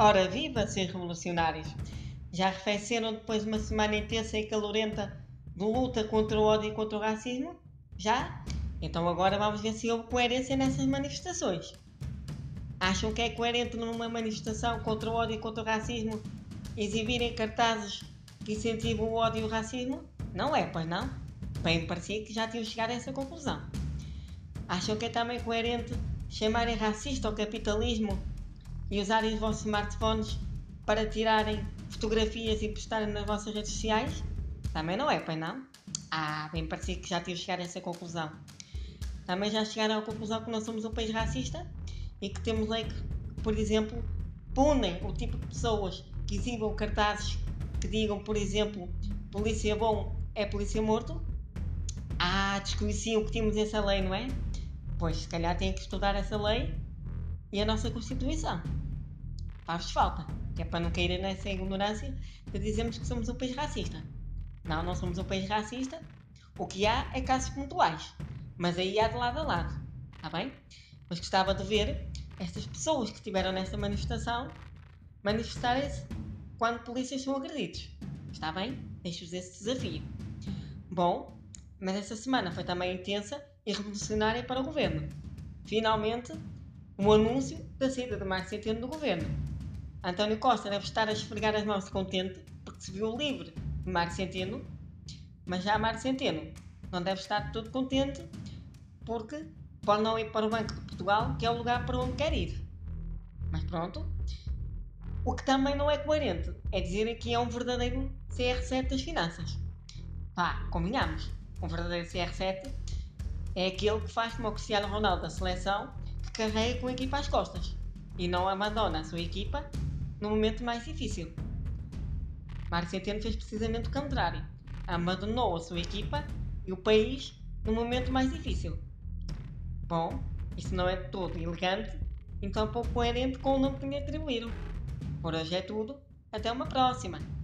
Ora, viva, seus revolucionários! Já arrefeceram depois de uma semana intensa e calorenta de luta contra o ódio e contra o racismo? Já? Então agora vamos ver se houve coerência nessas manifestações. Acham que é coerente numa manifestação contra o ódio e contra o racismo exibirem cartazes que incentivam o ódio e o racismo? Não é, pois não? Bem, parecia que já tinham chegado a essa conclusão. Acham que é também coerente chamarem racista ao capitalismo e usarem os vossos smartphones para tirarem fotografias e postarem nas vossas redes sociais? Também não é, pois não? Ah, bem parecia que já tinham chegado a essa conclusão. Também já chegaram à conclusão que não somos um país racista e que temos lei que, por exemplo, punem o tipo de pessoas que exibam cartazes que digam, por exemplo, polícia bom é polícia morto? Ah, desconheciam que tínhamos essa lei, não é? Pois, se calhar têm que estudar essa lei e a nossa Constituição. Faz falta, que é para não cair nessa ignorância de dizermos que somos um país racista. Não, não somos um país racista. O que há é casos pontuais, mas aí há de lado a lado, está bem? Mas gostava de ver estas pessoas que estiveram nesta manifestação manifestarem-se quando polícias são agredidos. Está bem? Deixo-vos esse desafio. Bom, mas essa semana foi também intensa e revolucionária para o governo. Finalmente, um anúncio da saída de Marco Centeno do governo. António Costa deve estar a esfregar as mãos contente porque se viu livre de Marco Centeno, mas já Marco Centeno não deve estar todo contente porque pode não ir para o Banco de Portugal, que é o lugar para onde quer ir. Mas pronto. O que também não é coerente é dizer que é um verdadeiro CR7 das finanças. Pá, combinamos. Um verdadeiro CR7 é aquele que faz como o Cristiano Ronaldo da seleção, carrega com a equipa às costas e não abandona a sua equipa no momento mais difícil. Mário Centeno fez precisamente o contrário. Abandonou a sua equipa e o país no momento mais difícil. Bom, isso não é todo elegante, então pouco coerente com o nome que me atribuíram. Por hoje é tudo. Até uma próxima!